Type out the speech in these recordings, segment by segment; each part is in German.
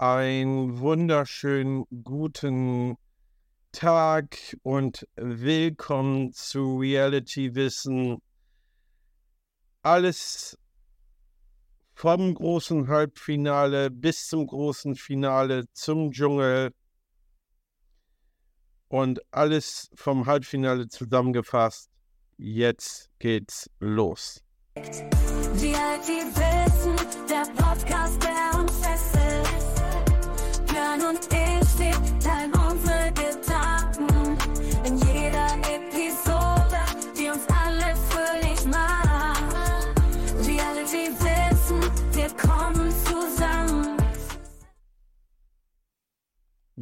einen wunderschönen guten Tag und willkommen zu Reality Wissen. Alles vom großen Halbfinale bis zum großen Finale zum Dschungel und alles vom Halbfinale zusammengefasst. Jetzt geht's los. Reality Wissen, der Podcast, der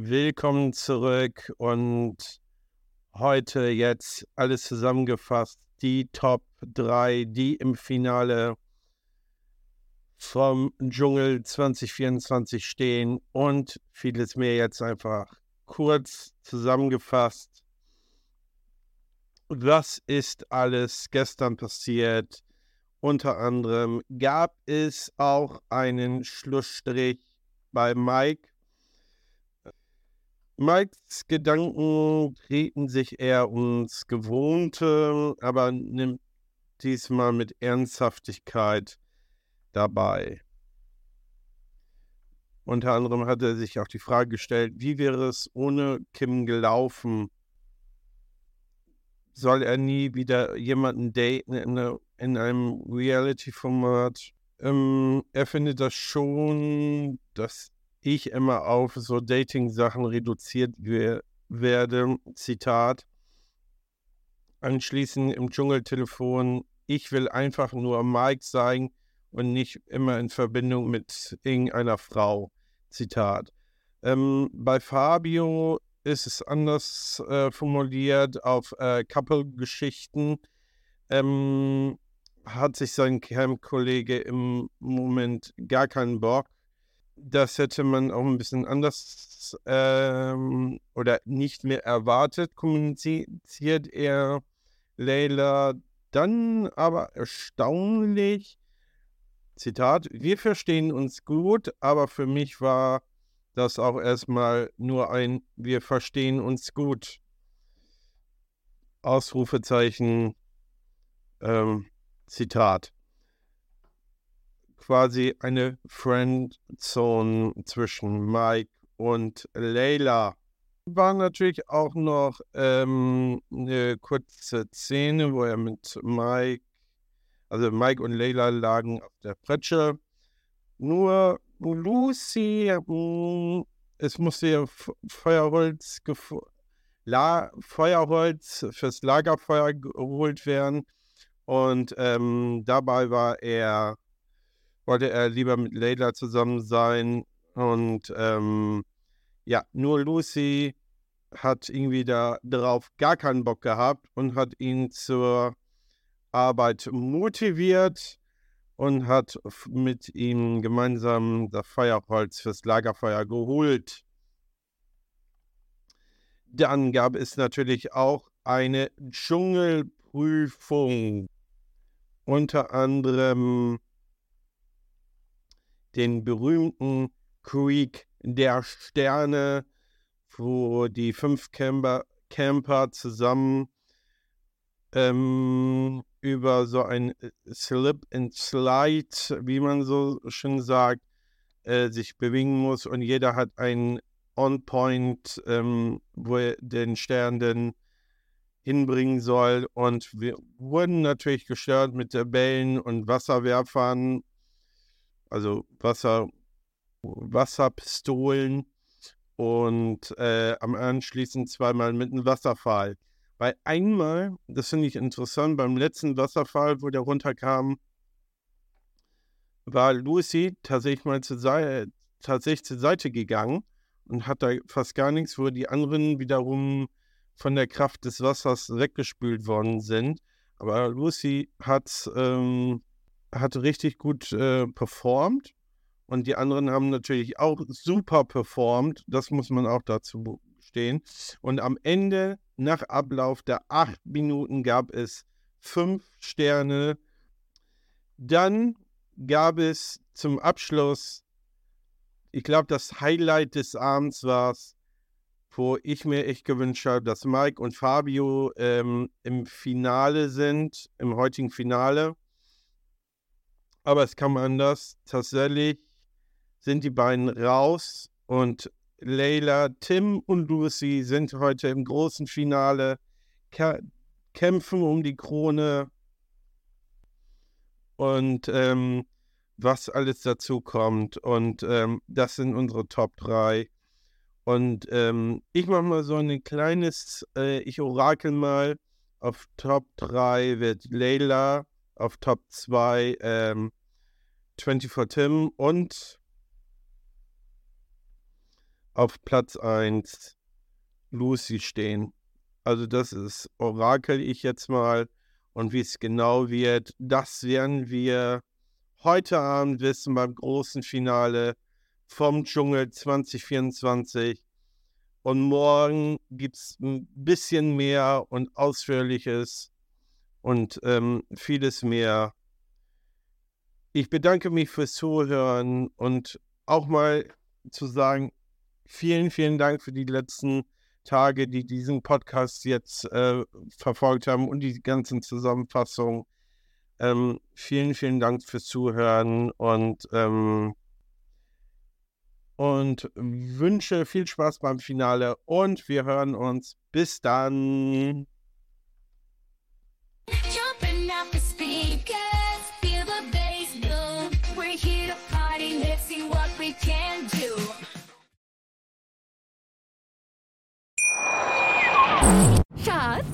Willkommen zurück und heute jetzt alles zusammengefasst. Die Top 3, die im Finale vom Dschungel 2024 stehen und vieles mehr jetzt einfach kurz zusammengefasst. Was ist alles gestern passiert? Unter anderem gab es auch einen Schlussstrich bei Mike. Mikes Gedanken drehten sich eher ums Gewohnte, aber nimmt diesmal mit Ernsthaftigkeit dabei. Unter anderem hat er sich auch die Frage gestellt, wie wäre es ohne Kim gelaufen? Soll er nie wieder jemanden daten in, eine, in einem Reality-Format? Ähm, er findet das schon, dass ich immer auf so Dating-Sachen reduziert we werde. Zitat. Anschließend im Dschungeltelefon, ich will einfach nur Mike sein, und nicht immer in Verbindung mit irgendeiner Frau. Zitat. Ähm, bei Fabio ist es anders äh, formuliert auf äh, Couple-Geschichten. Ähm, hat sich sein Camp-Kollege im Moment gar keinen Bock. Das hätte man auch ein bisschen anders ähm, oder nicht mehr erwartet, kommuniziert er Leila. Dann aber erstaunlich, Zitat, wir verstehen uns gut, aber für mich war das auch erstmal nur ein Wir verstehen uns gut. Ausrufezeichen, ähm, Zitat. Quasi eine Friendzone zwischen Mike und Layla. War natürlich auch noch ähm, eine kurze Szene, wo er mit Mike also Mike und Leila lagen auf der Pritsche. Nur Lucy, hm, es musste ja Feuerholz, La Feuerholz fürs Lagerfeuer geholt werden. Und ähm, dabei war er, wollte er lieber mit Leila zusammen sein. Und ähm, ja, nur Lucy hat irgendwie da darauf gar keinen Bock gehabt und hat ihn zur Arbeit motiviert und hat mit ihm gemeinsam das Feuerholz fürs Lagerfeuer geholt. Dann gab es natürlich auch eine Dschungelprüfung, unter anderem den berühmten Creek der Sterne, wo die fünf Camper, Camper zusammen ähm, über so ein äh, Slip and Slide, wie man so schön sagt, äh, sich bewegen muss und jeder hat einen On-Point, ähm, wo er den Stern denn hinbringen soll. Und wir wurden natürlich gestört mit Bällen und Wasserwerfern, also Wasser, Wasserpistolen und äh, am anschließend zweimal mit einem Wasserfall. Weil einmal, das finde ich interessant, beim letzten Wasserfall, wo der runterkam, war Lucy tatsächlich mal zur, Seite, tatsächlich zur Seite gegangen und hat da fast gar nichts, wo die anderen wiederum von der Kraft des Wassers weggespült worden sind. Aber Lucy hat, ähm, hat richtig gut äh, performt und die anderen haben natürlich auch super performt. Das muss man auch dazu stehen. Und am Ende nach Ablauf der acht Minuten gab es fünf Sterne. Dann gab es zum Abschluss ich glaube, das Highlight des Abends war es, wo ich mir echt gewünscht habe, dass Mike und Fabio ähm, im Finale sind, im heutigen Finale. Aber es kam anders. Tatsächlich sind die beiden raus und Leila, Tim und Lucy sind heute im großen Finale, kämpfen um die Krone und ähm, was alles dazu kommt. Und ähm, das sind unsere Top 3. Und ähm, ich mache mal so ein kleines, äh, ich orakel mal. Auf Top 3 wird Leila, auf Top 2 ähm, 24 Tim und auf Platz 1 Lucy stehen. Also das ist Orakel ich jetzt mal. Und wie es genau wird, das werden wir heute Abend wissen beim großen Finale vom Dschungel 2024. Und morgen gibt es ein bisschen mehr und ausführliches und ähm, vieles mehr. Ich bedanke mich fürs Zuhören und auch mal zu sagen, vielen, vielen Dank für die letzten Tage, die diesen Podcast jetzt äh, verfolgt haben und die ganzen Zusammenfassungen. Ähm, vielen, vielen Dank fürs Zuhören und, ähm, und wünsche viel Spaß beim Finale und wir hören uns. Bis dann.